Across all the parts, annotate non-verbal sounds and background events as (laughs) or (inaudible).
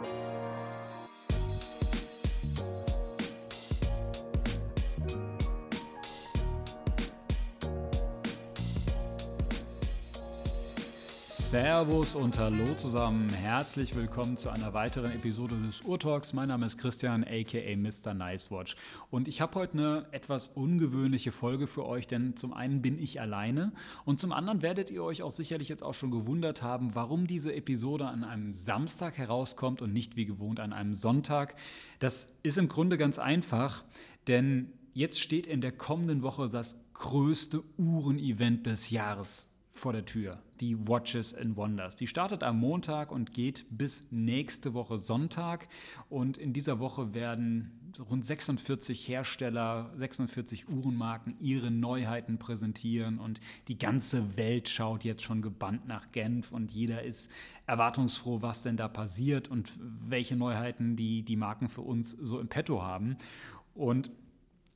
Bye. Servus und Hallo zusammen. Herzlich willkommen zu einer weiteren Episode des Urtalks. Mein Name ist Christian, aka Mr. Nicewatch. Und ich habe heute eine etwas ungewöhnliche Folge für euch, denn zum einen bin ich alleine und zum anderen werdet ihr euch auch sicherlich jetzt auch schon gewundert haben, warum diese Episode an einem Samstag herauskommt und nicht wie gewohnt an einem Sonntag. Das ist im Grunde ganz einfach, denn jetzt steht in der kommenden Woche das größte Uhren-Event des Jahres vor der Tür, die Watches and Wonders. Die startet am Montag und geht bis nächste Woche Sonntag. Und in dieser Woche werden rund 46 Hersteller, 46 Uhrenmarken ihre Neuheiten präsentieren. Und die ganze Welt schaut jetzt schon gebannt nach Genf und jeder ist erwartungsfroh, was denn da passiert und welche Neuheiten die, die Marken für uns so im Petto haben. Und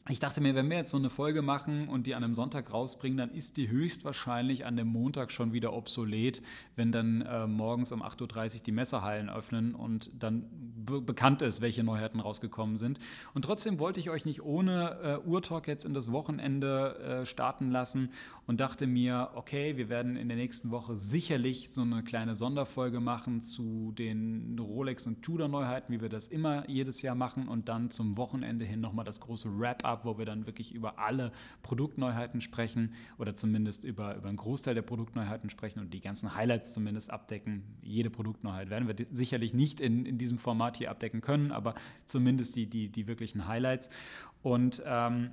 ich dachte mir, wenn wir jetzt so eine Folge machen und die an einem Sonntag rausbringen, dann ist die höchstwahrscheinlich an dem Montag schon wieder obsolet, wenn dann äh, morgens um 8.30 Uhr die Messerhallen öffnen und dann be bekannt ist, welche Neuheiten rausgekommen sind. Und trotzdem wollte ich euch nicht ohne äh, Urtalk jetzt in das Wochenende äh, starten lassen und dachte mir, okay, wir werden in der nächsten Woche sicherlich so eine kleine Sonderfolge machen zu den Rolex und Tudor Neuheiten, wie wir das immer jedes Jahr machen und dann zum Wochenende hin nochmal das große Wrap-up ab, wo wir dann wirklich über alle Produktneuheiten sprechen oder zumindest über, über einen Großteil der Produktneuheiten sprechen und die ganzen Highlights zumindest abdecken. Jede Produktneuheit werden wir sicherlich nicht in, in diesem Format hier abdecken können, aber zumindest die, die, die wirklichen Highlights. Und ähm,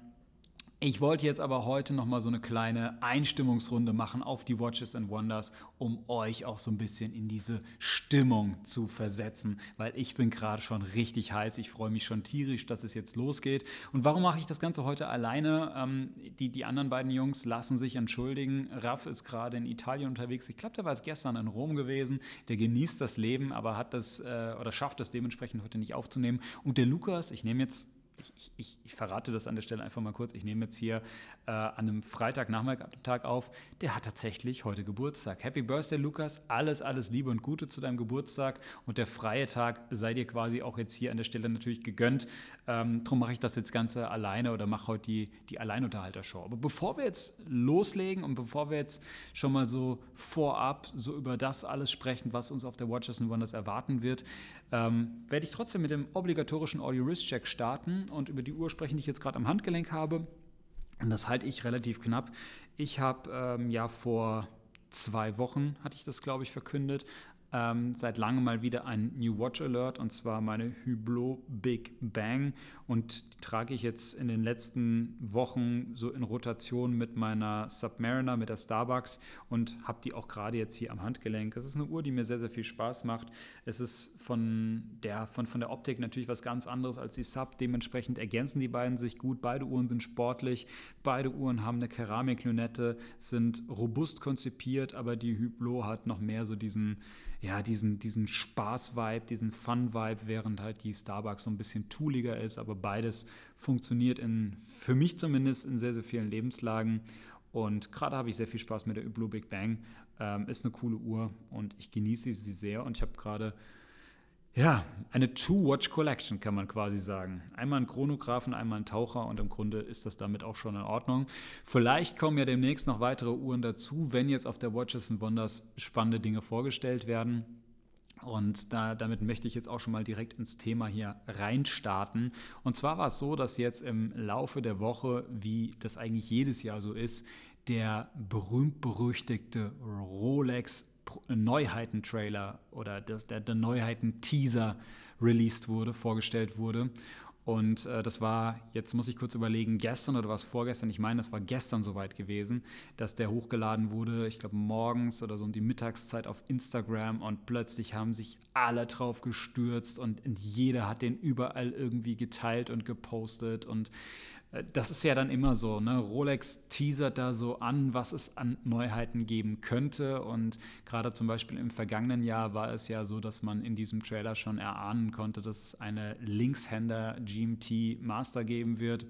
ich wollte jetzt aber heute noch mal so eine kleine Einstimmungsrunde machen auf die Watches and Wonders, um euch auch so ein bisschen in diese Stimmung zu versetzen, weil ich bin gerade schon richtig heiß. Ich freue mich schon tierisch, dass es jetzt losgeht. Und warum mache ich das Ganze heute alleine? Ähm, die, die anderen beiden Jungs lassen sich entschuldigen. Raff ist gerade in Italien unterwegs. Ich glaube, der war es gestern in Rom gewesen. Der genießt das Leben, aber hat das äh, oder schafft es dementsprechend heute nicht aufzunehmen. Und der Lukas, ich nehme jetzt ich, ich, ich, verrate das an der Stelle einfach mal kurz. Ich nehme jetzt hier äh, an einem Freitagnachmittag auf. Der hat tatsächlich heute Geburtstag. Happy Birthday, Lukas. Alles, alles Liebe und Gute zu deinem Geburtstag. Und der freie Tag sei dir quasi auch jetzt hier an der Stelle natürlich gegönnt. Ähm, darum mache ich das jetzt Ganze alleine oder mache heute die, die Alleinunterhalter-Show. Aber bevor wir jetzt loslegen und bevor wir jetzt schon mal so vorab so über das alles sprechen, was uns auf der Watches and Wonders erwarten wird, ähm, werde ich trotzdem mit dem obligatorischen Audio-Wrist-Check starten und über die Uhr sprechen, die ich jetzt gerade am Handgelenk habe. Und das halte ich relativ knapp. Ich habe ähm, ja vor zwei Wochen, hatte ich das, glaube ich, verkündet, ähm, seit langem mal wieder ein New Watch Alert und zwar meine Hublot Big Bang und die trage ich jetzt in den letzten Wochen so in Rotation mit meiner Submariner, mit der Starbucks und habe die auch gerade jetzt hier am Handgelenk. Es ist eine Uhr, die mir sehr, sehr viel Spaß macht. Es ist von der, von, von der Optik natürlich was ganz anderes als die Sub. Dementsprechend ergänzen die beiden sich gut. Beide Uhren sind sportlich, beide Uhren haben eine Keramiklünette, sind robust konzipiert, aber die Hublot hat noch mehr so diesen ja, diesen, diesen Spaß-Vibe, diesen Fun-Vibe, während halt die Starbucks so ein bisschen tooliger ist. Aber beides funktioniert in, für mich zumindest in sehr, sehr vielen Lebenslagen. Und gerade habe ich sehr viel Spaß mit der Blue Big Bang. Ähm, ist eine coole Uhr und ich genieße sie sehr. Und ich habe gerade ja, eine Two-Watch-Collection kann man quasi sagen. Einmal ein Chronographen, einmal ein Taucher und im Grunde ist das damit auch schon in Ordnung. Vielleicht kommen ja demnächst noch weitere Uhren dazu, wenn jetzt auf der Watches and Wonders spannende Dinge vorgestellt werden. Und da, damit möchte ich jetzt auch schon mal direkt ins Thema hier reinstarten. Und zwar war es so, dass jetzt im Laufe der Woche, wie das eigentlich jedes Jahr so ist, der berühmt-berüchtigte Rolex Neuheiten-Trailer oder das, der, der Neuheiten-Teaser released wurde, vorgestellt wurde. Und äh, das war, jetzt muss ich kurz überlegen, gestern oder was vorgestern, ich meine, das war gestern soweit gewesen, dass der hochgeladen wurde, ich glaube morgens oder so um die Mittagszeit auf Instagram und plötzlich haben sich alle drauf gestürzt und, und jeder hat den überall irgendwie geteilt und gepostet und das ist ja dann immer so, ne? Rolex teasert da so an, was es an Neuheiten geben könnte. Und gerade zum Beispiel im vergangenen Jahr war es ja so, dass man in diesem Trailer schon erahnen konnte, dass es eine Linkshänder GMT Master geben wird.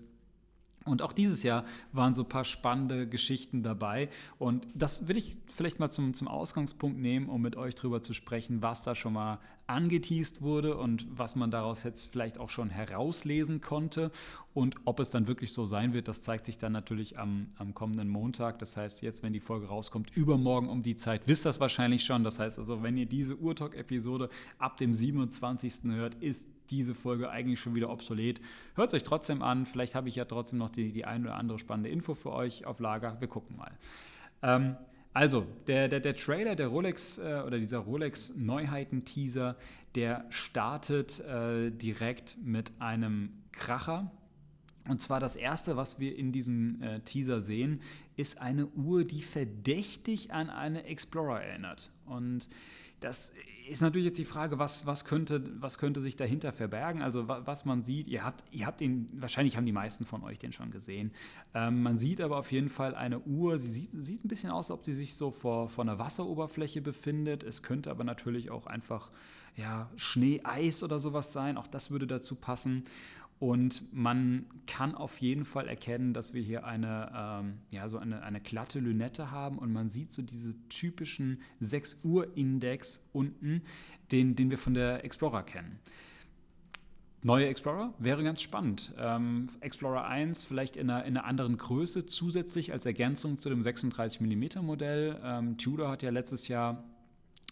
Und auch dieses Jahr waren so ein paar spannende Geschichten dabei. Und das will ich vielleicht mal zum, zum Ausgangspunkt nehmen, um mit euch darüber zu sprechen, was da schon mal angeteased wurde und was man daraus jetzt vielleicht auch schon herauslesen konnte. Und ob es dann wirklich so sein wird, das zeigt sich dann natürlich am, am kommenden Montag. Das heißt, jetzt, wenn die Folge rauskommt, übermorgen um die Zeit, wisst das wahrscheinlich schon. Das heißt also, wenn ihr diese Urtalk-Episode ab dem 27. hört, ist diese Folge eigentlich schon wieder obsolet. Hört es euch trotzdem an. Vielleicht habe ich ja trotzdem noch die, die ein oder andere spannende Info für euch auf Lager. Wir gucken mal. Ähm, also, der, der, der Trailer der Rolex äh, oder dieser Rolex Neuheiten-Teaser, der startet äh, direkt mit einem Kracher. Und zwar das erste, was wir in diesem äh, Teaser sehen, ist eine Uhr, die verdächtig an eine Explorer erinnert. Und das ist natürlich jetzt die Frage, was, was, könnte, was könnte sich dahinter verbergen? Also was man sieht, ihr habt, ihr habt den, wahrscheinlich haben die meisten von euch den schon gesehen. Ähm, man sieht aber auf jeden Fall eine Uhr, sie sieht, sieht ein bisschen aus, als ob sie sich so vor, vor einer Wasseroberfläche befindet. Es könnte aber natürlich auch einfach ja, Schnee, Eis oder sowas sein. Auch das würde dazu passen. Und man kann auf jeden Fall erkennen, dass wir hier eine, ähm, ja, so eine, eine glatte Lünette haben und man sieht so diese typischen 6 Uhr Index unten, den, den wir von der Explorer kennen. Neue Explorer wäre ganz spannend. Ähm, Explorer 1 vielleicht in einer, in einer, anderen Größe zusätzlich als Ergänzung zu dem 36 mm Modell. Ähm, Tudor hat ja letztes Jahr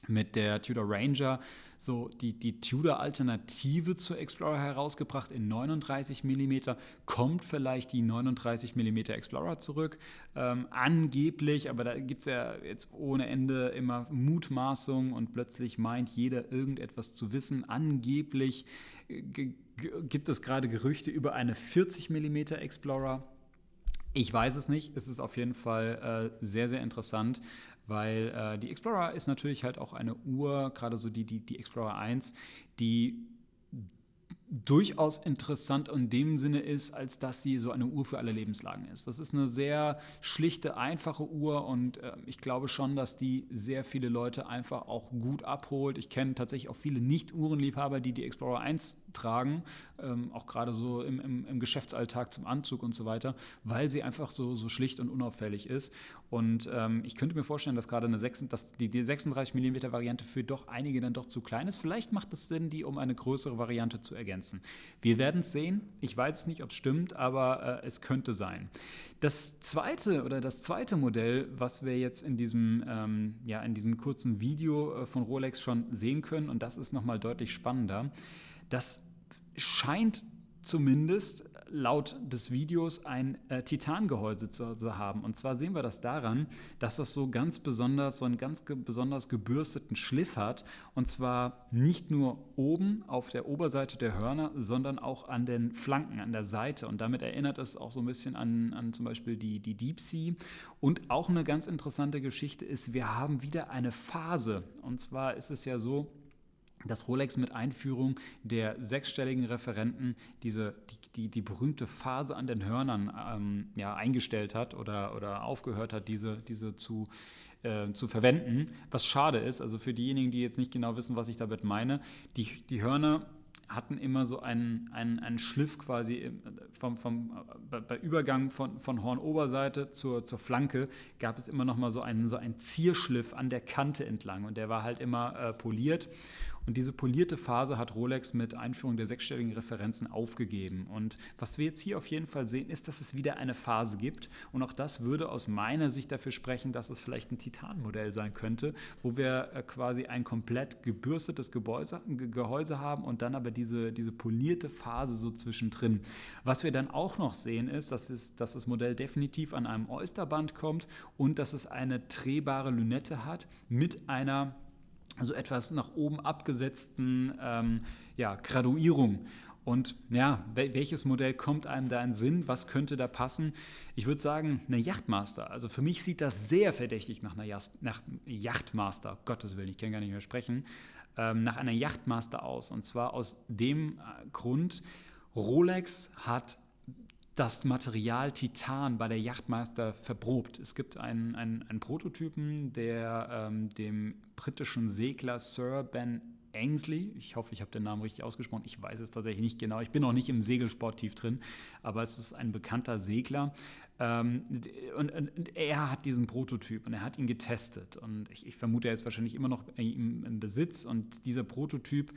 mit der Tudor Ranger so die, die Tudor-Alternative zur Explorer herausgebracht in 39 mm. Kommt vielleicht die 39 mm Explorer zurück? Ähm, angeblich, aber da gibt es ja jetzt ohne Ende immer Mutmaßungen und plötzlich meint jeder irgendetwas zu wissen. Angeblich äh, gibt es gerade Gerüchte über eine 40 mm Explorer. Ich weiß es nicht. Es ist auf jeden Fall äh, sehr, sehr interessant weil äh, die Explorer ist natürlich halt auch eine Uhr, gerade so die, die, die Explorer 1, die durchaus interessant in dem Sinne ist, als dass sie so eine Uhr für alle Lebenslagen ist. Das ist eine sehr schlichte, einfache Uhr und äh, ich glaube schon, dass die sehr viele Leute einfach auch gut abholt. Ich kenne tatsächlich auch viele Nicht-Uhrenliebhaber, die die Explorer 1 tragen, ähm, auch gerade so im, im, im, Geschäftsalltag zum Anzug und so weiter, weil sie einfach so, so schlicht und unauffällig ist. Und ähm, ich könnte mir vorstellen, dass gerade eine 6, dass die, die 36 mm Variante für doch einige dann doch zu klein ist. Vielleicht macht es Sinn, die um eine größere Variante zu ergänzen. Wir werden es sehen. Ich weiß es nicht, ob es stimmt, aber äh, es könnte sein. Das zweite oder das zweite Modell, was wir jetzt in diesem, ähm, ja, in diesem kurzen Video äh, von Rolex schon sehen können, und das ist nochmal deutlich spannender, das scheint zumindest laut des Videos ein äh, Titangehäuse zu, zu, haben. Und zwar sehen wir das daran, dass das so ganz besonders, so einen ganz ge besonders gebürsteten Schliff hat. Und zwar nicht nur oben auf der Oberseite der Hörner, sondern auch an den Flanken, an der Seite. Und damit erinnert es auch so ein bisschen an, an zum Beispiel die, die Deep Sea. Und auch eine ganz interessante Geschichte ist, wir haben wieder eine Phase. Und zwar ist es ja so, dass Rolex mit Einführung der sechsstelligen Referenten diese, die, die, die berühmte Phase an den Hörnern ähm, ja, eingestellt hat oder, oder aufgehört hat, diese, diese zu, äh, zu verwenden. Was schade ist, also für diejenigen, die jetzt nicht genau wissen, was ich damit meine, die, die Hörner hatten immer so einen, einen, einen Schliff quasi vom, vom, bei, Übergang von, von Hornoberseite zur, zur Flanke gab es immer noch mal so einen, so einen Zierschliff an der Kante entlang und der war halt immer äh, poliert und diese polierte Phase hat Rolex mit Einführung der sechsstelligen Referenzen aufgegeben. Und was wir jetzt hier auf jeden Fall sehen, ist, dass es wieder eine Phase gibt. Und auch das würde aus meiner Sicht dafür sprechen, dass es vielleicht ein Titanmodell sein könnte, wo wir äh, quasi ein komplett gebürstetes Gehäuse, Gehäuse haben und dann aber diese, diese polierte Phase so zwischendrin. Was wir dann auch noch sehen, ist, dass, es, dass das Modell definitiv an einem Oysterband kommt und dass es eine drehbare Lünette hat mit einer also etwas nach oben abgesetzten ähm, ja, Graduierung. Und ja, welches Modell kommt einem da in Sinn? Was könnte da passen? Ich würde sagen, eine Yachtmaster. Also für mich sieht das sehr verdächtig nach einer Yacht, nach Yachtmaster, Gottes Willen, ich kann gar nicht mehr sprechen, ähm, nach einer Yachtmaster aus. Und zwar aus dem äh, Grund, Rolex hat das Material Titan bei der Yachtmaster verprobt. Es gibt einen, einen, einen Prototypen, der ähm, dem britischen Segler Sir Ben Ainsley. Ich hoffe, ich habe den Namen richtig ausgesprochen. Ich weiß es tatsächlich nicht genau. Ich bin auch nicht im Segelsport tief drin, aber es ist ein bekannter Segler. Ähm, und, und, er hat diesen Prototyp und er hat ihn getestet. Und ich, ich vermute, er ist wahrscheinlich immer noch im, im Besitz. Und dieser Prototyp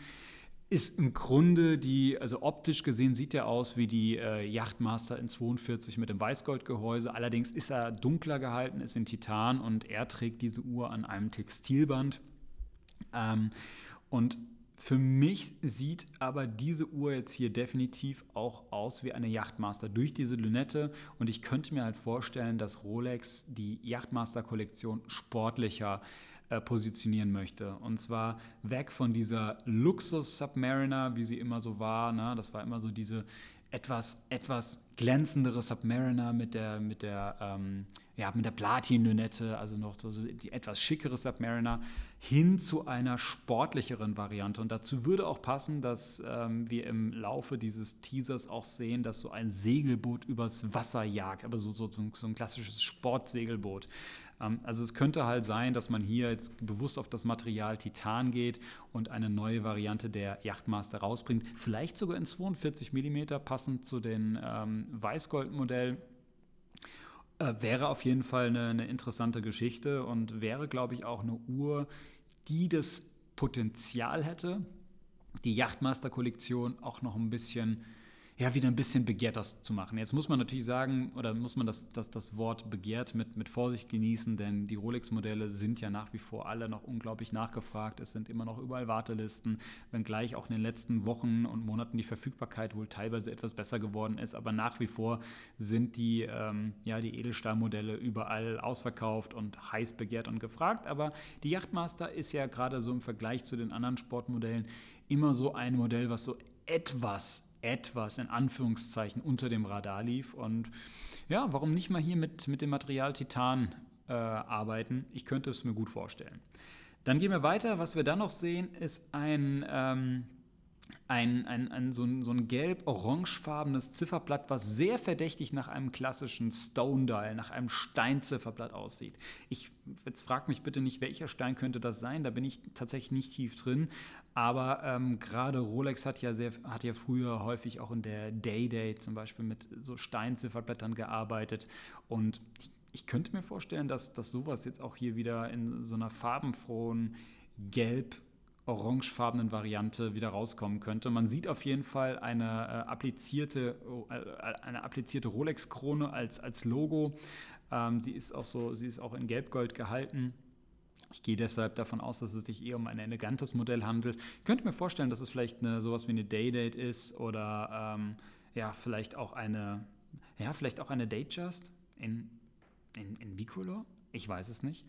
ist im Grunde die, also optisch gesehen sieht er aus wie die äh, Yachtmaster in 42 mit dem Weißgoldgehäuse. Allerdings ist er dunkler gehalten, ist in Titan und er trägt diese Uhr an einem Textilband. Ähm, und für mich sieht aber diese Uhr jetzt hier definitiv auch aus wie eine Yachtmaster durch diese Lünette. Und ich könnte mir halt vorstellen, dass Rolex die Yachtmaster-Kollektion sportlicher äh, positionieren möchte. Und zwar weg von dieser Luxus-Submariner, wie sie immer so war. Ne? Das war immer so diese etwas, etwas glänzendere Submariner mit der, mit der, ähm, ja, mit der Platin-Lünette, also noch so, so, die etwas schickere Submariner, hin zu einer sportlicheren Variante. Und dazu würde auch passen, dass ähm, wir im Laufe dieses Teasers auch sehen, dass so ein Segelboot übers Wasser jagt, aber so, so, so ein klassisches Sportsegelboot. Ähm, also es könnte halt sein, dass man hier jetzt bewusst auf das Material Titan geht und eine neue Variante der Yachtmaster rausbringt. Vielleicht sogar in 42 mm, passend zu den ähm, Weißgold-Modell. Äh, wäre auf jeden Fall eine, eine interessante Geschichte und wäre, glaube ich, auch eine Uhr, die das Potenzial hätte, die Yachtmaster-Kollektion auch noch ein bisschen ja, wieder ein bisschen begehrter zu machen. Jetzt muss man natürlich sagen, oder muss man das, das, das Wort begehrt mit, mit Vorsicht genießen, denn die Rolex-Modelle sind ja nach wie vor alle noch unglaublich nachgefragt. Es sind immer noch überall Wartelisten, wenngleich auch in den letzten Wochen und Monaten die Verfügbarkeit wohl teilweise etwas besser geworden ist. Aber nach wie vor sind die, ähm, ja, die Edelstahlmodelle überall ausverkauft und heiß begehrt und gefragt. Aber die Yachtmaster ist ja gerade so im Vergleich zu den anderen Sportmodellen immer so ein Modell, was so etwas etwas in Anführungszeichen unter dem Radar lief. Und ja, warum nicht mal hier mit, mit dem Material Titan äh, arbeiten? Ich könnte es mir gut vorstellen. Dann gehen wir weiter. Was wir dann noch sehen, ist ein, ähm, ein, ein, ein, so ein, so ein gelb-orangefarbenes Zifferblatt, was sehr verdächtig nach einem klassischen Stone Dial, nach einem Steinzifferblatt aussieht. Ich jetzt frag mich bitte nicht, welcher Stein könnte das sein. Da bin ich tatsächlich nicht tief drin. Aber ähm, gerade Rolex hat ja, sehr, hat ja früher häufig auch in der Day-Day zum Beispiel mit so Steinzifferblättern gearbeitet. Und ich, ich könnte mir vorstellen, dass, dass sowas jetzt auch hier wieder in so einer farbenfrohen Gelb- orangefarbenen Variante wieder rauskommen könnte. Man sieht auf jeden Fall eine äh, applizierte, äh, eine applizierte Rolex-Krone als, als Logo. Ähm, sie ist auch so, sie ist auch in Gelbgold gehalten. Ich gehe deshalb davon aus, dass es sich eher um ein elegantes Modell handelt. Ich könnte mir vorstellen, dass es vielleicht eine, sowas wie eine Day-Date ist oder ähm, ja, vielleicht auch eine, ja, vielleicht auch eine Datejust in, in, in Bicolor. Ich weiß es nicht.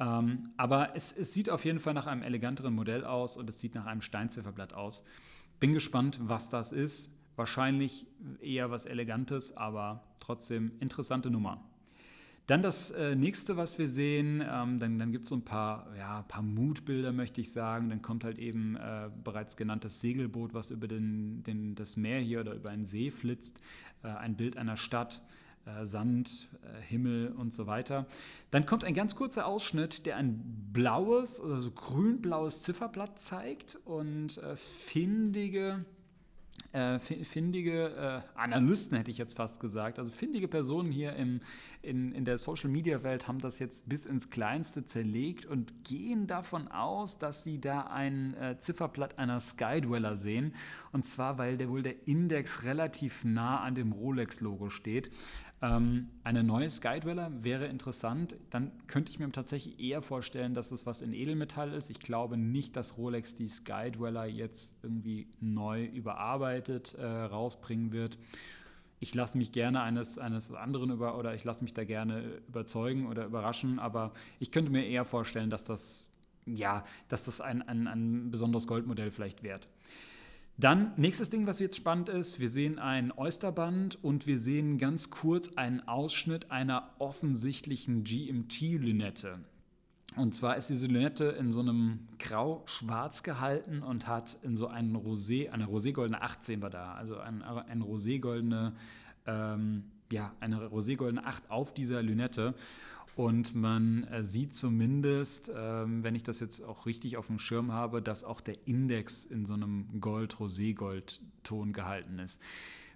Ähm, aber es, es, sieht auf jeden Fall nach einem eleganteren Modell aus und es sieht nach einem Steinzifferblatt aus. Bin gespannt, was das ist. Wahrscheinlich eher was Elegantes, aber trotzdem interessante Nummer. Dann das äh, nächste, was wir sehen, ähm, dann, dann gibt es so ein paar, ja, paar Mutbilder, möchte ich sagen. Dann kommt halt eben äh, bereits genanntes Segelboot, was über den, den, das Meer hier oder über einen See flitzt. Äh, ein Bild einer Stadt. Äh, Sand, äh, Himmel und so weiter. Dann kommt ein ganz kurzer Ausschnitt, der ein blaues oder so grün-blaues Zifferblatt zeigt und äh, findige findige Analysten, hätte ich jetzt fast gesagt, also findige Personen hier im, in, in der Social-Media-Welt haben das jetzt bis ins Kleinste zerlegt und gehen davon aus, dass sie da ein Zifferblatt einer Skydweller sehen. Und zwar, weil der wohl der Index relativ nah an dem Rolex-Logo steht. Ähm, eine neue Skydweller wäre interessant. Dann könnte ich mir tatsächlich eher vorstellen, dass es was in Edelmetall ist. Ich glaube nicht, dass Rolex die Skydweller jetzt irgendwie neu überarbeitet äh, rausbringen wird. Ich lasse mich gerne eines, eines anderen über oder ich lasse mich da gerne überzeugen oder überraschen, aber ich könnte mir eher vorstellen, dass das, ja, dass das ein, ein, ein besonderes Goldmodell vielleicht wird. Dann, nächstes Ding, was jetzt spannend ist, wir sehen ein Oysterband und wir sehen ganz kurz einen Ausschnitt einer offensichtlichen GMT-Lünette. Und zwar ist diese Lünette in so einem Grau-Schwarz gehalten und hat in so einen Rosé, eine roségoldene 18 war da, also ein, ein roségoldene, ähm, ja, eine roségoldene 8 auf dieser Lünette. Und man äh, sieht zumindest, ähm, wenn ich das jetzt auch richtig auf dem Schirm habe, dass auch der Index in so einem Gold-Rosé-Gold-Ton gehalten ist.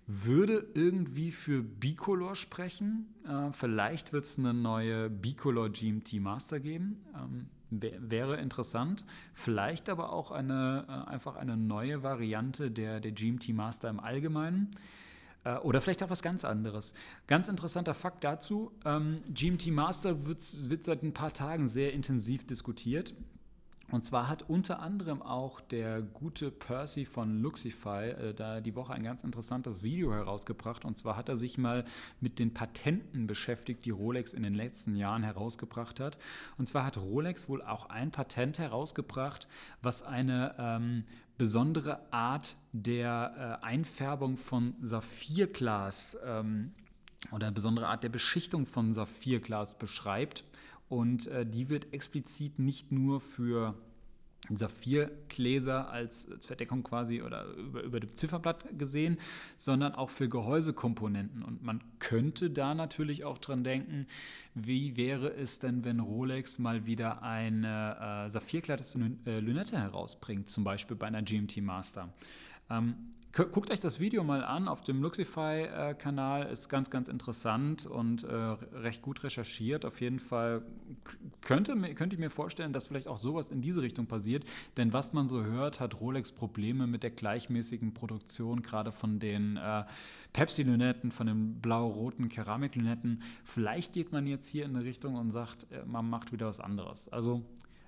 Würde irgendwie für Bicolor sprechen. Äh, vielleicht wird es eine neue Bicolor GMT Master geben. Ähm, wäre interessant. Vielleicht aber auch eine, äh, einfach eine neue Variante der, der GMT Master im Allgemeinen. Äh, oder vielleicht auch was ganz anderes. Ganz interessanter Fakt dazu: ähm, GMT Master wird, wird seit ein paar Tagen sehr intensiv diskutiert. Und zwar hat unter anderem auch der gute Percy von Luxify äh, da die Woche ein ganz interessantes Video herausgebracht. Und zwar hat er sich mal mit den Patenten beschäftigt, die Rolex in den letzten Jahren herausgebracht hat. Und zwar hat Rolex wohl auch ein Patent herausgebracht, was eine ähm, besondere Art der äh, Einfärbung von Saphirglas ähm, oder eine besondere Art der Beschichtung von Saphirglas beschreibt. Und äh, die wird explizit nicht nur für Saphirgläser als, als Verdeckung quasi oder über, über dem Zifferblatt gesehen, sondern auch für Gehäusekomponenten. Und man könnte da natürlich auch dran wie wäre es denn, wenn Rolex mal wieder eine äh, Saphirglas-Lünette herausbringt, zum Beispiel bei einer GMT Master. Ähm, Guckt euch das Video mal an auf dem Luxify-Kanal, ist ganz, ganz interessant und äh, recht gut recherchiert. Auf jeden Fall könnte, könnte ich mir vorstellen, dass vielleicht auch sowas in diese Richtung passiert. Denn was man so hört, hat Rolex Probleme mit der gleichmäßigen Produktion, gerade von den äh, Pepsi-Lünetten, von den blau-roten Keramik-Lünetten. Vielleicht geht man jetzt hier in eine Richtung und sagt, äh, man macht wieder was anderes. Also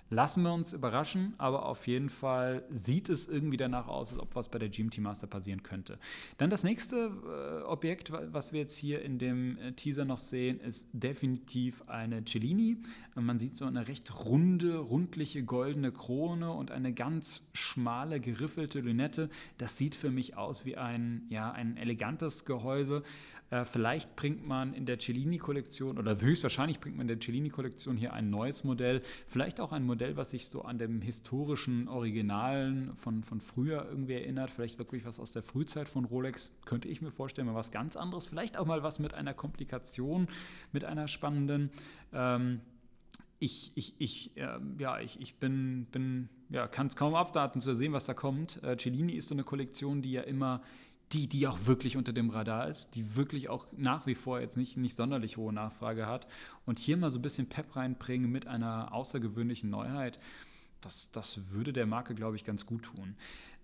Lassen wir uns überraschen, aber auf jeden Fall sieht es irgendwie danach aus, als ob was bei der GMT Master passieren könnte. Dann das nächste äh, Objekt, was wir jetzt hier in dem äh, Teaser noch sehen, ist definitiv eine Cellini. Man sieht so eine recht runde, rundliche goldene Krone und eine ganz schmale, geriffelte Lünette. Das sieht für mich aus wie ein, ja, ein elegantes Gehäuse. Äh, vielleicht bringt man in der Cellini-Kollektion oder höchstwahrscheinlich bringt man in der Cellini-Kollektion hier ein neues Modell, vielleicht auch ein Modell, was sich so an dem historischen Originalen von, von früher irgendwie erinnert, vielleicht wirklich was aus der Frühzeit von Rolex, könnte ich mir vorstellen, mal was ganz anderes, vielleicht auch mal was mit einer Komplikation, mit einer spannenden. Ähm, ich, ich, ich, äh, ja, ich, ich bin, bin ja, kann es kaum abwarten zu sehen, was da kommt. Äh, Cellini ist so eine Kollektion, die ja immer die, die auch wirklich unter dem Radar ist, die wirklich auch nach wie vor jetzt nicht, nicht sonderlich hohe Nachfrage hat. Und hier mal so ein bisschen Pep reinbringen mit einer außergewöhnlichen Neuheit, das, das würde der Marke, glaube ich, ganz gut tun.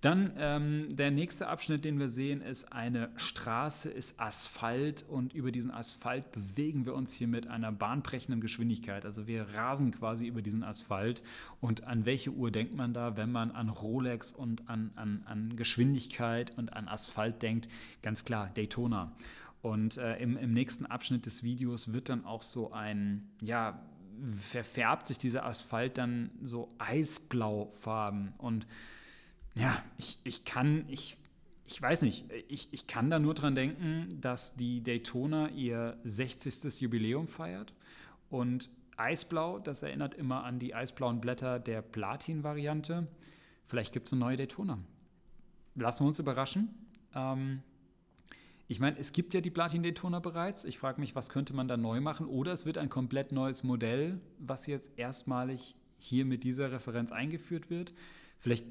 Dann ähm, der nächste Abschnitt, den wir sehen, ist eine Straße, ist Asphalt und über diesen Asphalt bewegen wir uns hier mit einer bahnbrechenden Geschwindigkeit. Also wir rasen quasi über diesen Asphalt. Und an welche Uhr denkt man da, wenn man an Rolex und an, an, an Geschwindigkeit und an Asphalt denkt? Ganz klar, Daytona. Und äh, im, im nächsten Abschnitt des Videos wird dann auch so ein, ja, verfärbt sich dieser Asphalt dann so eisblaufarben. Und ja, ich, ich kann, ich, ich weiß nicht, ich, ich kann da nur dran denken, dass die Daytona ihr 60. Jubiläum feiert. Und Eisblau, das erinnert immer an die eisblauen Blätter der Platin-Variante. Vielleicht gibt es eine neue Daytona. Lassen wir uns überraschen. Ähm, ich meine, es gibt ja die Platin Daytona bereits. Ich frage mich, was könnte man da neu machen? Oder es wird ein komplett neues Modell, was jetzt erstmalig hier mit dieser Referenz eingeführt wird. Vielleicht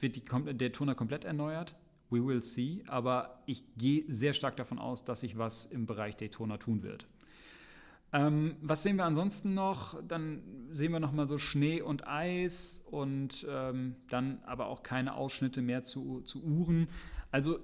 wird die Daytona komplett erneuert. We will see. Aber ich gehe sehr stark davon aus, dass sich was im Bereich Daytona tun wird. Ähm, was sehen wir ansonsten noch? Dann sehen wir noch mal so Schnee und Eis und ähm, dann aber auch keine Ausschnitte mehr zu, zu Uhren. Also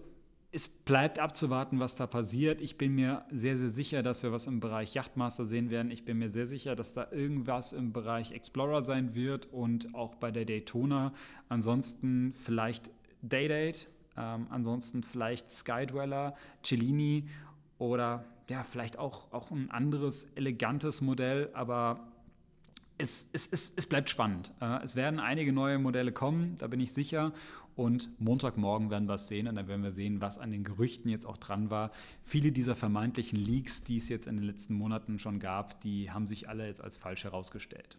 es bleibt abzuwarten, was da passiert. Ich bin mir sehr, sehr sicher, dass wir was im Bereich Yachtmaster sehen werden. Ich bin mir sehr sicher, dass da irgendwas im Bereich Explorer sein wird und auch bei der Daytona. Ansonsten vielleicht Daydate, ähm, ansonsten vielleicht Skydweller, Cellini oder ja, vielleicht auch, auch ein anderes elegantes Modell, aber es, es, es, es bleibt spannend. Äh, es werden einige neue Modelle kommen, da bin ich sicher. Und Montagmorgen werden wir es sehen und dann werden wir sehen, was an den Gerüchten jetzt auch dran war. Viele dieser vermeintlichen Leaks, die es jetzt in den letzten Monaten schon gab, die haben sich alle jetzt als falsch herausgestellt.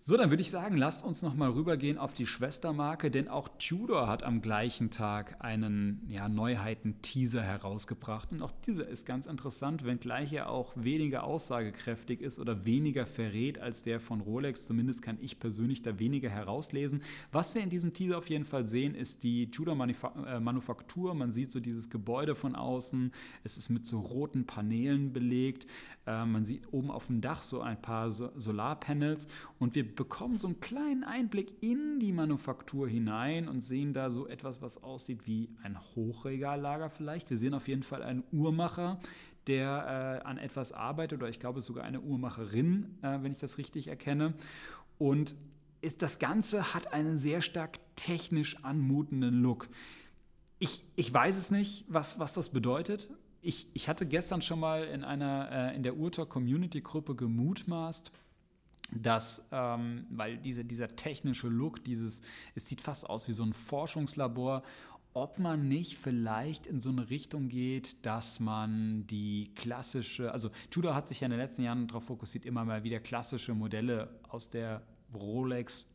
So, dann würde ich sagen, lasst uns nochmal rübergehen auf die Schwestermarke, denn auch Tudor hat am gleichen Tag einen ja, Neuheiten-Teaser herausgebracht. Und auch dieser ist ganz interessant, wenngleich er auch weniger aussagekräftig ist oder weniger verrät als der von Rolex. Zumindest kann ich persönlich da weniger herauslesen. Was wir in diesem Teaser auf jeden Fall sehen, ist die Tudor äh. Man sieht so dieses Gebäude von außen. Es ist mit so roten Paneelen belegt. Äh, man sieht oben auf dem Dach so ein paar Solarpanels und wir bekommen so einen kleinen Einblick in die Manufaktur hinein und sehen da so etwas, was aussieht wie ein Hochregallager vielleicht. Wir sehen auf jeden Fall einen Uhrmacher, der äh, an etwas arbeitet, oder ich glaube sogar eine Uhrmacherin, äh, wenn ich das richtig erkenne. Und ist, das Ganze hat einen sehr stark technisch anmutenden Look. Ich, ich weiß es nicht, was, was das bedeutet. Ich, ich hatte gestern schon mal in einer äh, in der Urter Community Gruppe gemutmaßt, dass, ähm, weil diese, dieser technische Look, dieses, es sieht fast aus wie so ein Forschungslabor, ob man nicht vielleicht in so eine Richtung geht, dass man die klassische, also Tudor hat sich ja in den letzten Jahren darauf fokussiert, immer mal wieder klassische Modelle aus der Rolex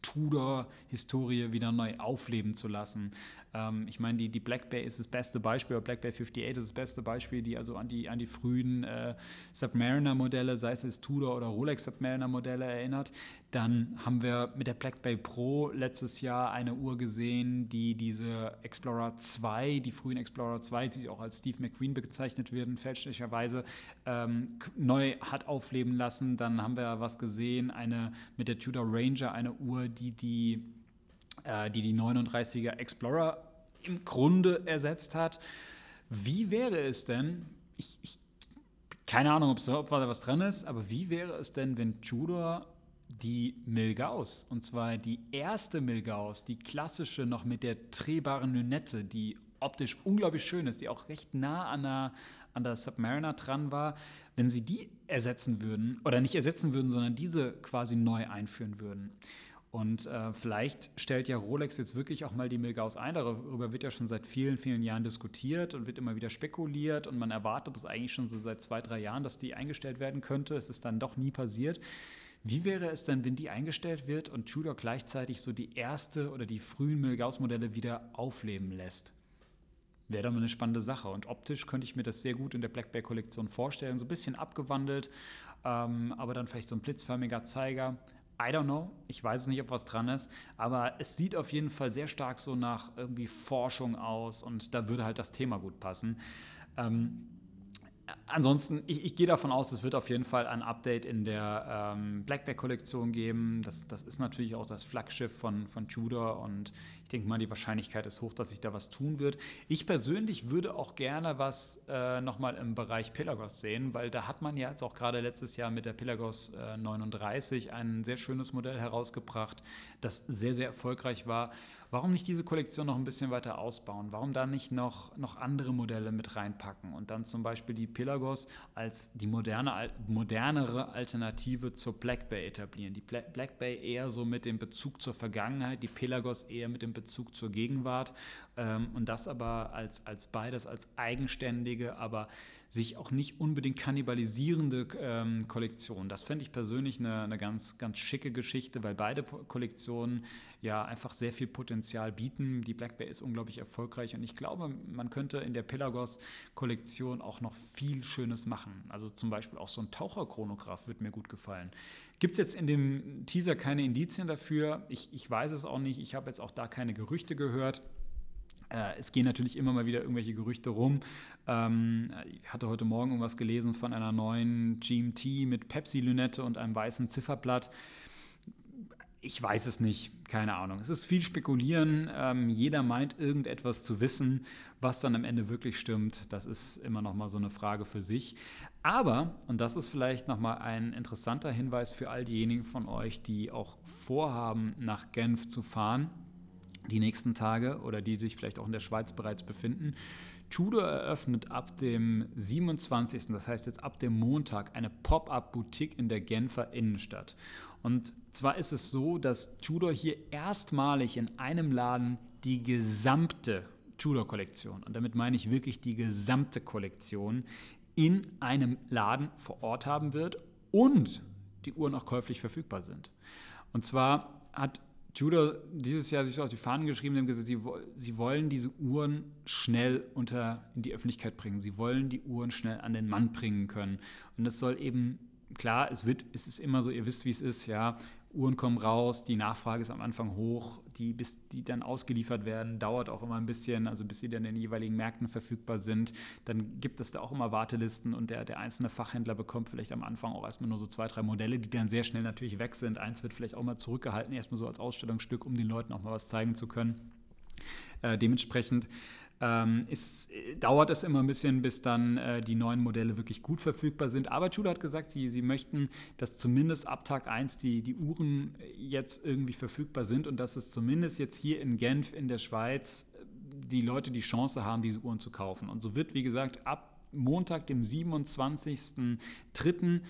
Tudor-Historie wieder neu aufleben zu lassen. Ähm, ich meine, die, die Black Bay ist das beste Beispiel, oder Black Bay 58 ist das beste Beispiel, die also an die, an die frühen äh, Submariner-Modelle, sei es Tudor oder Rolex Submariner-Modelle erinnert. Dann haben wir mit der Black Bay Pro letztes Jahr eine Uhr gesehen, die diese Explorer 2, die frühen Explorer 2, die auch als Steve McQueen bezeichnet werden, fälschlicherweise, ähm, neu hat aufleben lassen. Dann haben wir was gesehen, eine mit der Tudor Ranger, eine Uhr, die die äh, die die 39er Explorer im Grunde ersetzt hat. Wie wäre es denn, ich, ich keine Ahnung, ob, da was dran ist, aber wie wäre es denn, wenn Tudor die Milgaus, und zwar die erste Milgaus, die klassische noch mit der drehbaren Lünette, die optisch unglaublich schön ist, die auch recht nah an der, an der Submariner dran war, wenn sie die ersetzen würden, oder nicht ersetzen würden, sondern diese quasi neu einführen würden. Und äh, vielleicht stellt ja Rolex jetzt wirklich auch mal die Milgaus ein. Darüber wird ja schon seit vielen, vielen Jahren diskutiert und wird immer wieder spekuliert. Und man erwartet es eigentlich schon so seit zwei, drei Jahren, dass die eingestellt werden könnte. Es ist dann doch nie passiert. Wie wäre es denn, wenn die eingestellt wird und Tudor gleichzeitig so die erste oder die frühen Milgaus-Modelle wieder aufleben lässt? Wäre doch mal eine spannende Sache. Und optisch könnte ich mir das sehr gut in der Black Bay-Kollektion vorstellen. So ein bisschen abgewandelt, ähm, aber dann vielleicht so ein blitzförmiger Zeiger. I don't know. Ich weiß nicht, ob was dran ist. Aber es sieht auf jeden Fall sehr stark so nach irgendwie Forschung aus und da würde halt das Thema gut passen. Ähm, ansonsten, ich, ich, gehe davon aus, es wird auf jeden Fall ein Update in der ähm, Blackback-Kollektion geben. Das, das, ist natürlich auch das Flaggschiff von, von Tudor und ich denke mal, die Wahrscheinlichkeit ist hoch, dass sich da was tun wird. Ich persönlich würde auch gerne was äh, nochmal im Bereich Pelagos sehen, weil da hat man ja jetzt auch gerade letztes Jahr mit der Pelagos äh, 39 ein sehr schönes Modell herausgebracht, das sehr, sehr erfolgreich war. Warum nicht diese Kollektion noch ein bisschen weiter ausbauen? Warum da nicht noch, noch andere Modelle mit reinpacken und dann zum Beispiel die Pelagos als die moderne, modernere Alternative zur Black Bay etablieren? Die Black Bay eher so mit dem Bezug zur Vergangenheit, die Pelagos eher mit dem Bezug zur Gegenwart ähm, und das aber als, als beides als eigenständige, aber sich auch nicht unbedingt kannibalisierende ähm, Kollektion. Das fände ich persönlich eine, eine, ganz, ganz schicke Geschichte, weil beide Kollektionen ja einfach sehr viel Potenzial bieten. Die Black Bear ist unglaublich erfolgreich und ich glaube, man könnte in der Pelagos-Kollektion auch noch viel Schönes machen. Also zum Beispiel auch so ein Taucherchronograph wird mir gut gefallen. Gibt es jetzt in dem Teaser keine Indizien dafür? Ich, ich weiß es auch nicht. Ich habe jetzt auch da keine Gerüchte gehört. Äh, es gehen natürlich immer mal wieder irgendwelche Gerüchte rum. Ähm, ich hatte heute Morgen irgendwas gelesen von einer neuen GMT mit Pepsi-Lünette und einem weißen Zifferblatt. Ich weiß es nicht, keine Ahnung. Es ist viel Spekulieren. Ähm, jeder meint irgendetwas zu wissen, was dann am Ende wirklich stimmt. Das ist immer noch mal so eine Frage für sich. Aber, und das ist vielleicht noch mal ein interessanter Hinweis für all diejenigen von euch, die auch vorhaben, nach Genf zu fahren, die nächsten Tage oder die sich vielleicht auch in der Schweiz bereits befinden. Tudor eröffnet ab dem 27., das heißt jetzt ab dem Montag, eine Pop-up-Boutique in der Genfer Innenstadt. Und zwar ist es so, dass Tudor hier erstmalig in einem Laden die gesamte Tudor-Kollektion, und damit meine ich wirklich die gesamte Kollektion, in einem Laden vor Ort haben wird und die Uhren auch käuflich verfügbar sind. Und zwar hat Tudor dieses Jahr sich auf die Fahnen geschrieben und gesagt, sie, sie wollen diese Uhren schnell unter in die Öffentlichkeit bringen. Sie wollen die Uhren schnell an den Mann bringen können. Und das soll eben, klar, es wird, es ist immer so, ihr wisst, wie es ist, ja, Uhren kommen raus, die Nachfrage ist am Anfang hoch, die, bis die dann ausgeliefert werden, dauert auch immer ein bisschen, also bis sie dann in den jeweiligen Märkten verfügbar sind. Dann gibt es da auch immer Wartelisten und der, der einzelne Fachhändler bekommt vielleicht am Anfang auch erstmal nur so zwei, drei Modelle, die dann sehr schnell natürlich weg sind. Eins wird vielleicht auch mal zurückgehalten, erstmal so als Ausstellungsstück, um den Leuten auch mal was zeigen zu können. Äh, dementsprechend ähm, ist, dauert es immer ein bisschen, bis dann äh, die neuen Modelle wirklich gut verfügbar sind. Aber Tudor hat gesagt, sie, sie möchten, dass zumindest ab Tag 1 die, die Uhren jetzt irgendwie verfügbar sind und dass es zumindest jetzt hier in Genf in der Schweiz äh, die Leute die Chance haben, diese Uhren zu kaufen. Und so wird, wie gesagt, ab Montag, dem 27.03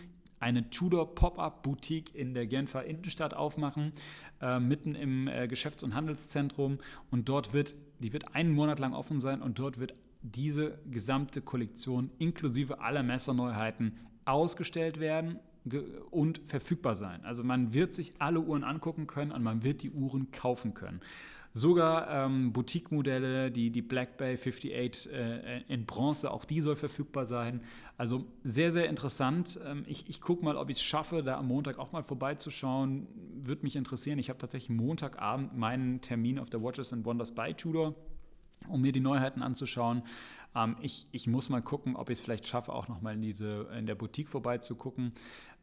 eine Tudor Pop-up Boutique in der Genfer Innenstadt aufmachen, äh, mitten im äh, Geschäfts- und Handelszentrum. Und dort wird, die wird einen Monat lang offen sein und dort wird diese gesamte Kollektion inklusive aller Messerneuheiten ausgestellt werden und verfügbar sein. Also man wird sich alle Uhren angucken können und man wird die Uhren kaufen können. Sogar ähm, Boutique-Modelle, die, die Black Bay 58 äh, in Bronze, auch die soll verfügbar sein. Also sehr, sehr interessant. Ähm, ich ich gucke mal, ob ich es schaffe, da am Montag auch mal vorbeizuschauen. Würde mich interessieren. Ich habe tatsächlich Montagabend meinen Termin auf der Watches and Wonders bei Tudor um mir die Neuheiten anzuschauen. Ähm, ich, ich muss mal gucken, ob ich es vielleicht schaffe, auch noch mal in, diese, in der Boutique vorbeizugucken.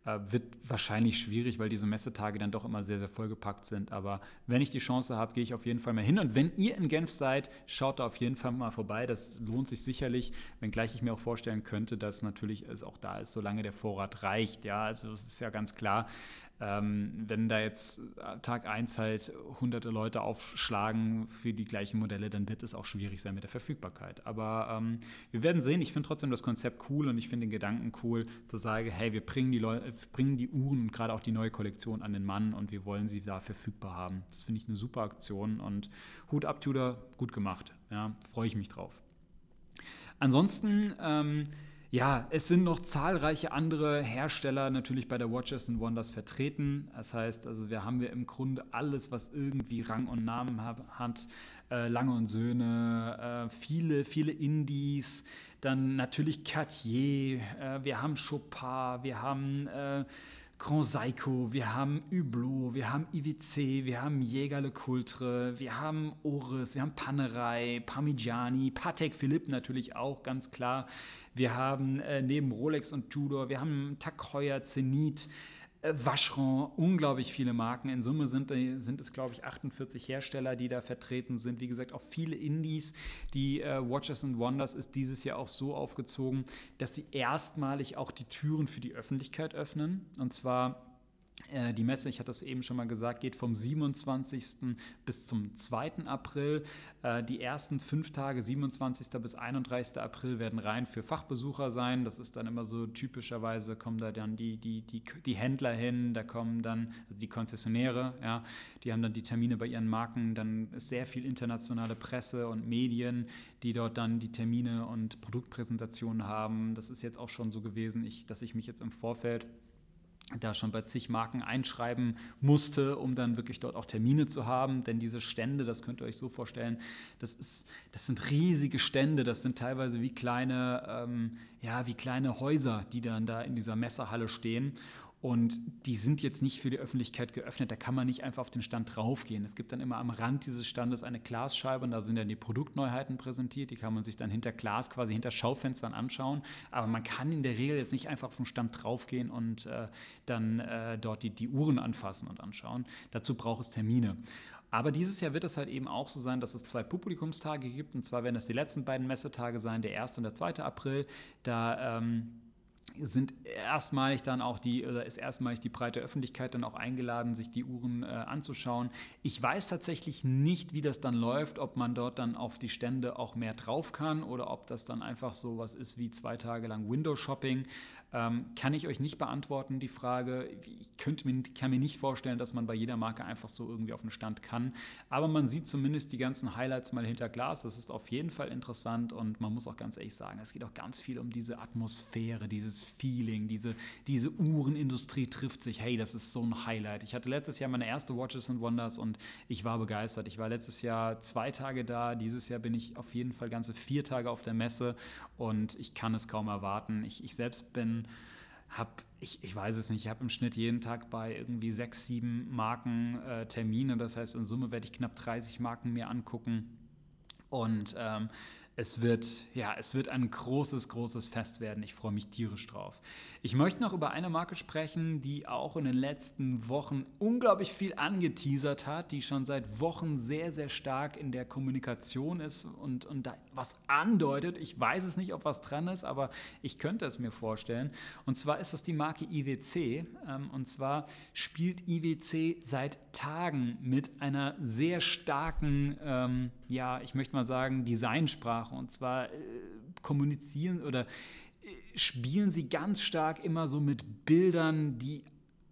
Äh, wird wahrscheinlich schwierig, weil diese Messetage dann doch immer sehr, sehr vollgepackt sind. Aber wenn ich die Chance habe, gehe ich auf jeden Fall mal hin. Und wenn ihr in Genf seid, schaut da auf jeden Fall mal vorbei. Das lohnt sich sicherlich, wenngleich ich mir auch vorstellen könnte, dass natürlich es auch da ist, solange der Vorrat reicht. Ja, also es ist ja ganz klar, ähm, wenn da jetzt äh, Tag 1 halt hunderte Leute aufschlagen für die gleichen Modelle, dann wird es auch schwierig sein mit der Verfügbarkeit. Aber ähm, wir werden sehen. Ich finde trotzdem das Konzept cool und ich finde den Gedanken cool, zu sagen, hey, wir bringen die, Leu bringen die Uhren und gerade auch die neue Kollektion an den Mann und wir wollen sie da verfügbar haben. Das finde ich eine super Aktion und Hut ab, Tudor, gut gemacht. Ja, freue ich mich drauf. Ansonsten ähm, ja, es sind noch zahlreiche andere Hersteller natürlich bei der Watches and Wonders vertreten. Das heißt, also wir haben wir im Grunde alles, was irgendwie Rang und Namen hat. Äh, Lange und Söhne, äh, viele, viele Indies, dann natürlich Cartier, äh, wir haben Chopin, wir haben Grand Seiko, wir haben Hublot, wir haben IWC, wir haben Jäger Le Coultre, wir haben Oris, wir haben Panerai, Parmigiani, Patek Philippe natürlich auch, ganz klar. Wir haben äh, neben Rolex und Tudor, wir haben Tag Heuer, Zenit, Vacheron, unglaublich viele Marken. In Summe sind, sind es, glaube ich, 48 Hersteller, die da vertreten sind. Wie gesagt, auch viele Indies. Die äh, Watches and Wonders ist dieses Jahr auch so aufgezogen, dass sie erstmalig auch die Türen für die Öffentlichkeit öffnen. Und zwar äh, die Messe, ich hatte es eben schon mal gesagt, geht vom 27. bis zum 2. April. Äh, die ersten fünf Tage, 27. bis 31. April, werden rein für Fachbesucher sein. Das ist dann immer so typischerweise, kommen da dann die, die, die, die Händler hin, da kommen dann also die Konzessionäre, ja, die haben dann die Termine bei ihren Marken. Dann ist sehr viel internationale Presse und Medien, die dort dann die Termine und Produktpräsentationen haben. Das ist jetzt auch schon so gewesen, ich, dass ich mich jetzt im Vorfeld da schon bei zig Marken einschreiben musste, um dann wirklich dort auch Termine zu haben. Denn diese Stände, das könnt ihr euch so vorstellen, das, ist, das sind riesige Stände, das sind teilweise wie kleine, ähm, ja, wie kleine Häuser, die dann da in dieser Messerhalle stehen. Und die sind jetzt nicht für die Öffentlichkeit geöffnet. Da kann man nicht einfach auf den Stand draufgehen. Es gibt dann immer am Rand dieses Standes eine Glasscheibe und da sind dann die Produktneuheiten präsentiert. Die kann man sich dann hinter Glas, quasi hinter Schaufenstern anschauen. Aber man kann in der Regel jetzt nicht einfach auf den Stand draufgehen und äh, dann äh, dort die, die Uhren anfassen und anschauen. Dazu braucht es Termine. Aber dieses Jahr wird es halt eben auch so sein, dass es zwei Publikumstage gibt. Und zwar werden das die letzten beiden Messetage sein, der 1. und der 2. April. Da ähm, sind erstmalig dann auch die, oder ist erstmalig die breite Öffentlichkeit dann auch eingeladen, sich die Uhren äh, anzuschauen. Ich weiß tatsächlich nicht, wie das dann läuft, ob man dort dann auf die Stände auch mehr drauf kann oder ob das dann einfach so was ist wie zwei Tage lang Window-Shopping. Ähm, kann ich euch nicht beantworten, die Frage. Ich könnte mir, kann mir nicht vorstellen, dass man bei jeder Marke einfach so irgendwie auf den Stand kann. Aber man sieht zumindest die ganzen Highlights mal hinter Glas. Das ist auf jeden Fall interessant und man muss auch ganz ehrlich sagen, es geht auch ganz viel um diese Atmosphäre, dieses Feeling, diese, diese Uhrenindustrie trifft sich. Hey, das ist so ein Highlight. Ich hatte letztes Jahr meine erste Watches and Wonders und ich war begeistert. Ich war letztes Jahr zwei Tage da. Dieses Jahr bin ich auf jeden Fall ganze vier Tage auf der Messe und ich kann es kaum erwarten. Ich, ich selbst bin habe, ich, ich weiß es nicht, ich habe im Schnitt jeden Tag bei irgendwie sechs, sieben Marken äh, Termine. Das heißt, in Summe werde ich knapp 30 Marken mir angucken. Und ähm, es wird, ja, es wird ein großes, großes Fest werden. Ich freue mich tierisch drauf. Ich möchte noch über eine Marke sprechen, die auch in den letzten Wochen unglaublich viel angeteasert hat, die schon seit Wochen sehr, sehr stark in der Kommunikation ist und, und da was andeutet. Ich weiß es nicht, ob was dran ist, aber ich könnte es mir vorstellen. Und zwar ist das die Marke IWC. Ähm, und zwar spielt IWC seit Tagen mit einer sehr starken, ähm, ja, ich möchte mal sagen, Designsprache Sprache. Und zwar äh, kommunizieren oder äh, spielen sie ganz stark immer so mit Bildern, die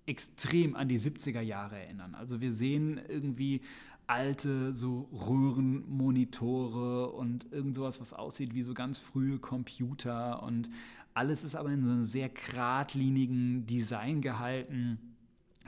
extrem an die 70er Jahre erinnern. Also wir sehen irgendwie alte so Röhrenmonitore und irgend sowas, was aussieht wie so ganz frühe Computer und alles ist aber in so einem sehr geradlinigen Design gehalten.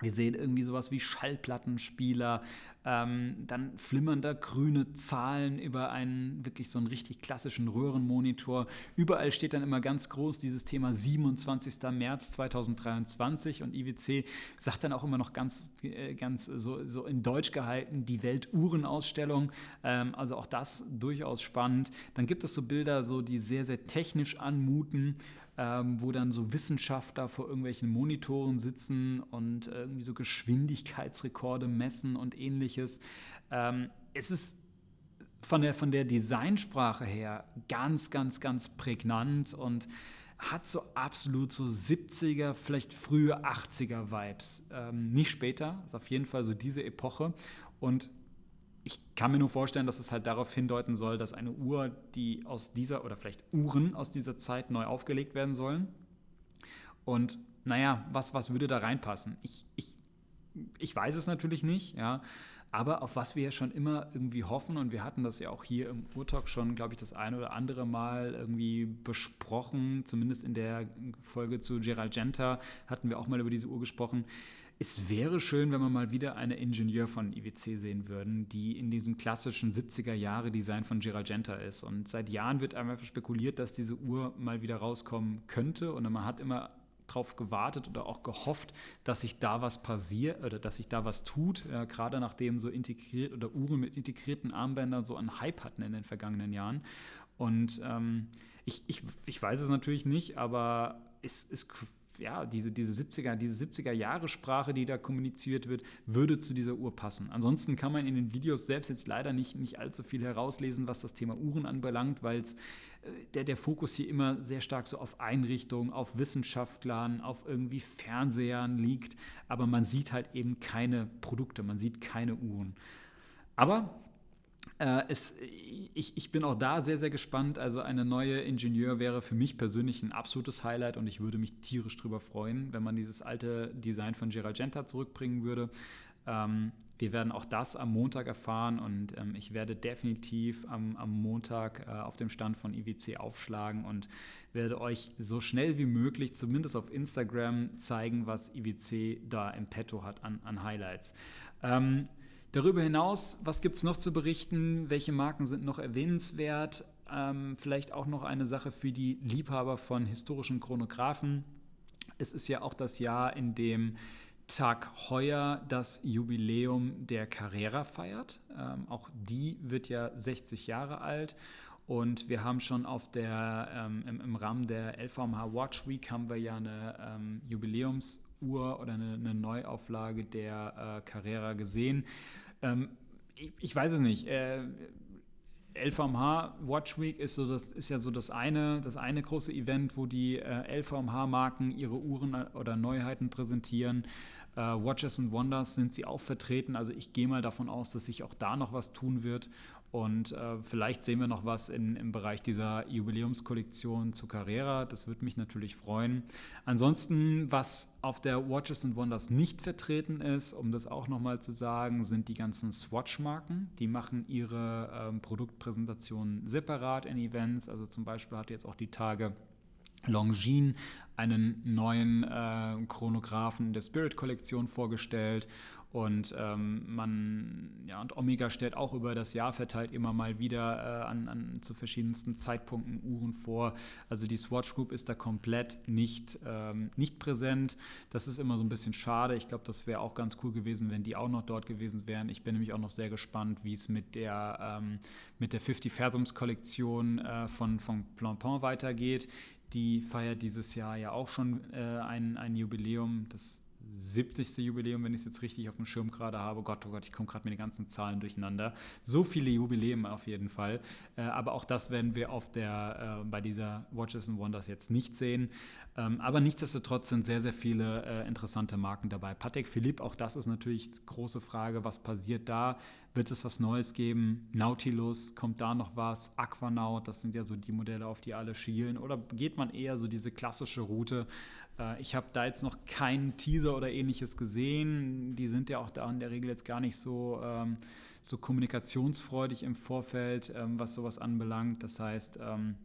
Wir sehen irgendwie sowas wie Schallplattenspieler, ähm, dann flimmern da grüne Zahlen über einen wirklich so einen richtig klassischen Röhrenmonitor. Überall steht dann immer ganz groß dieses Thema 27. März 2023 und IWC sagt dann auch immer noch ganz, äh, ganz so, so in Deutsch gehalten die Weltuhrenausstellung. Ähm, also auch das durchaus spannend. Dann gibt es so Bilder, so die sehr, sehr technisch anmuten ähm, wo dann so Wissenschaftler vor irgendwelchen Monitoren sitzen und irgendwie so Geschwindigkeitsrekorde messen und ähnliches. Ähm, es ist von der, von der Designsprache her ganz, ganz, ganz prägnant und hat so absolut so 70er, vielleicht frühe 80er Vibes. Ähm, nicht später, ist auf jeden Fall so diese Epoche. Und ich kann mir nur vorstellen, dass es halt darauf hindeuten soll, dass eine Uhr, die aus dieser oder vielleicht Uhren aus dieser Zeit neu aufgelegt werden sollen. Und naja, was, was würde da reinpassen? Ich, ich, ich weiß es natürlich nicht, ja. Aber auf was wir ja schon immer irgendwie hoffen, und wir hatten das ja auch hier im Urtalk schon, glaube ich, das eine oder andere Mal irgendwie besprochen, zumindest in der Folge zu Gerald Genta hatten wir auch mal über diese Uhr gesprochen es wäre schön, wenn wir mal wieder eine Ingenieur von IWC sehen würden, die in diesem klassischen 70er Jahre Design von Gerald Genta ist. Und seit Jahren wird einfach spekuliert, dass diese Uhr mal wieder rauskommen könnte. Und man hat immer darauf gewartet oder auch gehofft, dass sich da was passiert oder dass sich da was tut. Ja, gerade nachdem so integriert oder Uhren mit integrierten Armbändern so einen Hype hatten in den vergangenen Jahren. Und ähm, ich, ich, ich weiß es natürlich nicht, aber es, es ja, diese, diese 70er, diese 70er Jahre Sprache, die da kommuniziert wird, würde zu dieser Uhr passen. Ansonsten kann man in den Videos selbst jetzt leider nicht, nicht allzu viel herauslesen, was das Thema Uhren anbelangt, weil äh, der, der Fokus hier immer sehr stark so auf Einrichtungen, auf Wissenschaftlern, auf irgendwie Fernsehern liegt. Aber man sieht halt eben keine Produkte, man sieht keine Uhren. Aber äh, es, ich, ich, bin auch da sehr, sehr gespannt. Also eine neue Ingenieur wäre für mich persönlich ein absolutes Highlight und ich würde mich tierisch darüber freuen, wenn man dieses alte Design von Gerald Genta zurückbringen würde. Ähm, wir werden auch das am Montag erfahren und ähm, ich werde definitiv am, am Montag äh, auf dem Stand von IWC aufschlagen und werde euch so schnell wie möglich, zumindest auf Instagram, zeigen, was IWC da im Petto hat an, an Highlights. Ähm, Darüber hinaus, was gibt es noch zu berichten? Welche Marken sind noch erwähnenswert? Ähm, vielleicht auch noch eine Sache für die Liebhaber von historischen Chronographen. Es ist ja auch das Jahr, in dem Tag Heuer das Jubiläum der Carrera feiert. Ähm, auch die wird ja 60 Jahre alt. Und wir haben schon auf der, ähm, im, im, Rahmen der LVMH Watch Week haben wir ja eine ähm, Jubiläums- Uhr oder eine, eine Neuauflage der äh, Carrera gesehen. Ähm, ich, ich, weiß es nicht. Äh, LVMH Watch Week ist, so das, ist ja so das eine, das eine große Event, wo die äh, LVMH-Marken ihre Uhren äh, oder Neuheiten präsentieren. Äh, Watches and Wonders sind sie auch vertreten. Also ich gehe mal davon aus, dass sich auch da noch was tun wird. Und äh, vielleicht sehen wir noch was in, im Bereich dieser Jubiläumskollektion zu Carrera. Das würde mich natürlich freuen. Ansonsten, was auf der Watches and Wonders nicht vertreten ist, um das auch nochmal zu sagen, sind die ganzen Swatch-Marken. Die machen ihre ähm, Produktpräsentationen separat in Events. Also zum Beispiel hat jetzt auch die Tage Longines einen neuen äh, Chronographen der Spirit-Kollektion vorgestellt und ähm, man, ja, und Omega stellt auch über das Jahr verteilt immer mal wieder äh, an, an, zu verschiedensten Zeitpunkten Uhren vor. Also die Swatch Group ist da komplett nicht, ähm, nicht präsent. Das ist immer so ein bisschen schade. Ich glaube, das wäre auch ganz cool gewesen, wenn die auch noch dort gewesen wären. Ich bin nämlich auch noch sehr gespannt, wie es mit der, ähm, mit der 50 Fathoms Kollektion äh, von, von Planpon weitergeht. Die feiert dieses Jahr ja auch schon äh, ein, ein Jubiläum. Das 70. Jubiläum, wenn ich es jetzt richtig auf dem Schirm gerade habe. Gott, oh Gott, ich komme gerade mit den ganzen Zahlen durcheinander. So viele Jubiläen auf jeden Fall. Äh, aber auch das werden wir auf der, äh, bei dieser Watches and Wonders jetzt nicht sehen. Ähm, aber nichtsdestotrotz sind sehr, sehr viele äh, interessante Marken dabei. Patek Philippe, auch das ist natürlich große Frage, was passiert da? Wird es was Neues geben? Nautilus, kommt da noch was? Aquanaut, das sind ja so die Modelle, auf die alle schielen. Oder geht man eher so diese klassische Route? Äh, ich habe da jetzt noch keinen Teaser oder ähnliches gesehen. Die sind ja auch da in der Regel jetzt gar nicht so, ähm, so kommunikationsfreudig im Vorfeld, ähm, was sowas anbelangt. Das heißt, ähm,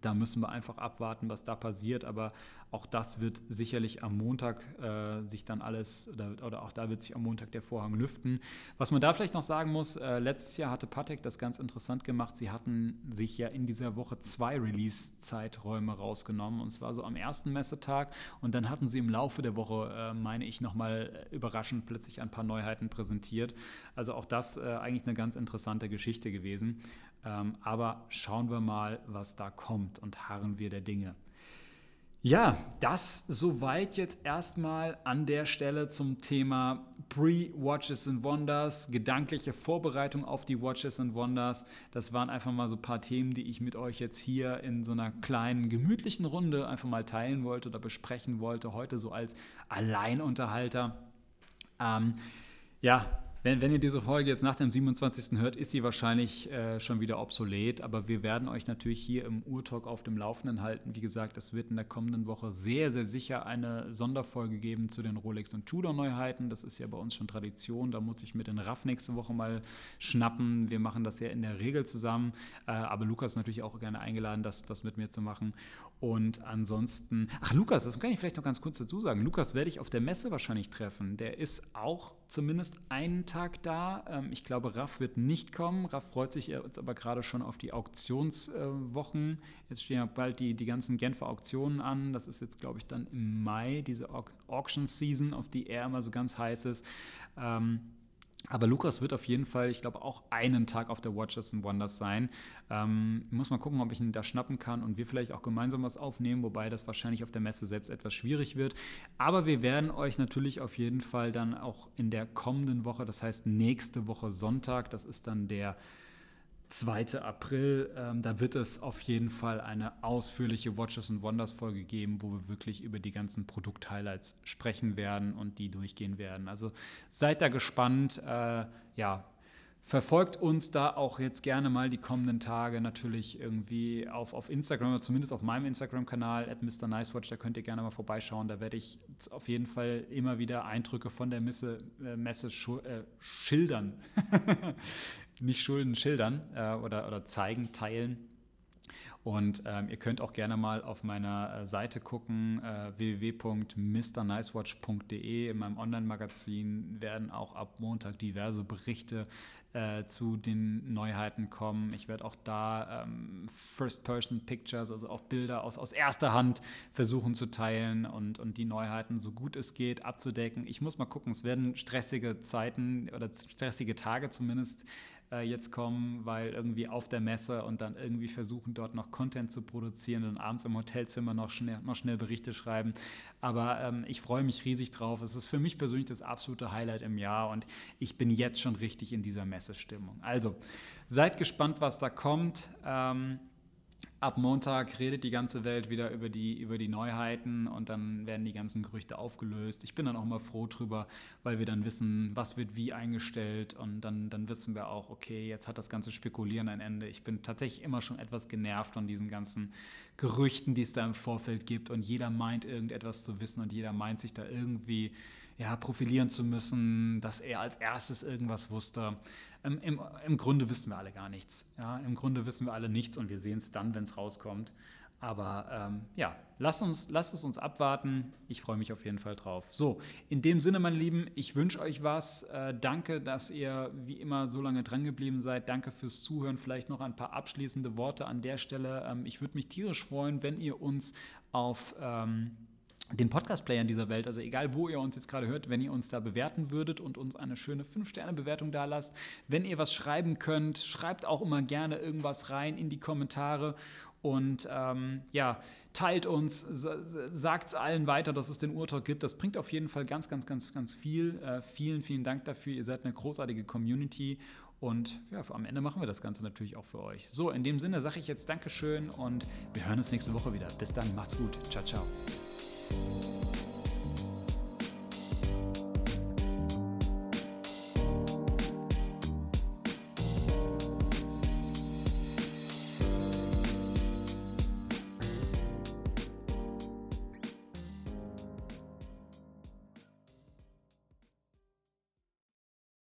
da müssen wir einfach abwarten, was da passiert. Aber auch das wird sicherlich am Montag äh, sich dann alles, oder, oder, auch da wird sich am Montag der Vorhang lüften. Was man da vielleicht noch sagen muss, äh, letztes Jahr hatte Patek das ganz interessant gemacht. Sie hatten sich ja in dieser Woche zwei Release-Zeiträume rausgenommen. Und zwar so am ersten Messetag. Und dann hatten sie im Laufe der Woche, äh, meine ich, nochmal überraschend plötzlich ein paar Neuheiten präsentiert. Also auch das äh, eigentlich eine ganz interessante Geschichte gewesen. Ähm, aber schauen wir mal, was da kommt und harren wir der Dinge. Ja, das soweit jetzt erstmal an der Stelle zum Thema Pre-Watches and Wonders, gedankliche Vorbereitung auf die Watches and Wonders. Das waren einfach mal so ein paar Themen, die ich mit euch jetzt hier in so einer kleinen, gemütlichen Runde einfach mal teilen wollte oder besprechen wollte, heute so als Alleinunterhalter. Ähm, ja, wenn, wenn, ihr diese Folge jetzt nach dem 27. hört, ist sie wahrscheinlich äh, schon wieder obsolet. Aber wir werden euch natürlich hier im Urtalk auf dem Laufenden halten. Wie gesagt, es wird in der kommenden Woche sehr, sehr sicher eine Sonderfolge geben zu den Rolex und Tudor Neuheiten. Das ist ja bei uns schon Tradition. Da muss ich mir den Raff nächste Woche mal schnappen. Wir machen das ja in der Regel zusammen. Äh, aber Lukas ist natürlich auch gerne eingeladen, das, das mit mir zu machen. Und ansonsten, ach Lukas, das kann ich vielleicht noch ganz kurz dazu sagen. Lukas werde ich auf der Messe wahrscheinlich treffen. Der ist auch zumindest einen Tag da. Ähm, ich glaube, Raff wird nicht kommen. Raff freut sich jetzt aber gerade schon auf die Auktionswochen. Jetzt stehen ja bald die, die ganzen Genfer Auktionen an. Das ist jetzt, glaube ich, dann im Mai, diese Auction Season, auf die er immer so ganz heiß ist. Ähm, aber Lukas wird auf jeden Fall, ich glaube, auch einen Tag auf der Watches and Wonders sein. Ähm, muss mal gucken, ob ich ihn da schnappen kann und wir vielleicht auch gemeinsam was aufnehmen, wobei das wahrscheinlich auf der Messe selbst etwas schwierig wird. Aber wir werden euch natürlich auf jeden Fall dann auch in der kommenden Woche, das heißt nächste Woche Sonntag, das ist dann der 2. April. Ähm, da wird es auf jeden Fall eine ausführliche Watches and Wonders Folge geben, wo wir wirklich über die ganzen Produkt-Highlights sprechen werden und die durchgehen werden. Also seid da gespannt. Äh, ja, verfolgt uns da auch jetzt gerne mal die kommenden Tage natürlich irgendwie auf, auf Instagram oder zumindest auf meinem Instagram-Kanal at Mr. Nicewatch. Da könnt ihr gerne mal vorbeischauen. Da werde ich auf jeden Fall immer wieder Eindrücke von der Messe, äh, Messe äh, schildern. (laughs) nicht Schulden schildern äh, oder, oder zeigen, teilen. Und ähm, ihr könnt auch gerne mal auf meiner äh, Seite gucken, äh, www.mrnicewatch.de. In meinem Online-Magazin werden auch ab Montag diverse Berichte äh, zu den Neuheiten kommen. Ich werde auch da ähm, First-Person-Pictures, also auch Bilder aus, aus erster Hand versuchen zu teilen und, und die Neuheiten so gut es geht abzudecken. Ich muss mal gucken, es werden stressige Zeiten oder stressige Tage zumindest äh, jetzt kommen, weil irgendwie auf der Messe und dann irgendwie versuchen, dort noch Content zu produzieren und abends im Hotelzimmer noch schnell, noch schnell Berichte schreiben. Aber ähm, ich freue mich riesig drauf. Es ist für mich persönlich das absolute Highlight im Jahr und ich bin jetzt schon richtig in dieser Messestimmung. Also seid gespannt, was da kommt. Ähm, ab Montag redet die ganze Welt wieder über die, über die Neuheiten und dann werden die ganzen Gerüchte aufgelöst. Ich bin dann auch mal froh drüber, weil wir dann wissen, was wird wie eingestellt und dann, dann wissen wir auch, okay, jetzt hat das ganze Spekulieren ein Ende. Ich bin tatsächlich immer schon etwas genervt von diesen ganzen Gerüchten, die es da im Vorfeld gibt und jeder meint irgendetwas zu wissen und jeder meint sich da irgendwie ja, profilieren zu müssen, dass er als erstes irgendwas wusste. Ähm, im, Im Grunde wissen wir alle gar nichts. Ja? Im Grunde wissen wir alle nichts und wir sehen es dann, wenn es rauskommt. Aber ähm, ja, lasst, uns, lasst es uns abwarten. Ich freue mich auf jeden Fall drauf. So, in dem Sinne, meine Lieben, ich wünsche euch was. Äh, danke, dass ihr wie immer so lange dran geblieben seid. Danke fürs Zuhören. Vielleicht noch ein paar abschließende Worte an der Stelle. Ähm, ich würde mich tierisch freuen, wenn ihr uns auf... Ähm, den Podcast-Playern dieser Welt, also egal wo ihr uns jetzt gerade hört, wenn ihr uns da bewerten würdet und uns eine schöne 5-Sterne-Bewertung da lasst. Wenn ihr was schreiben könnt, schreibt auch immer gerne irgendwas rein in die Kommentare und ähm, ja, teilt uns, sagt allen weiter, dass es den Urtalk gibt. Das bringt auf jeden Fall ganz, ganz, ganz, ganz viel. Äh, vielen, vielen Dank dafür. Ihr seid eine großartige Community und ja, am Ende machen wir das Ganze natürlich auch für euch. So, in dem Sinne sage ich jetzt Dankeschön und wir hören uns nächste Woche wieder. Bis dann, macht's gut. Ciao, ciao. Peace.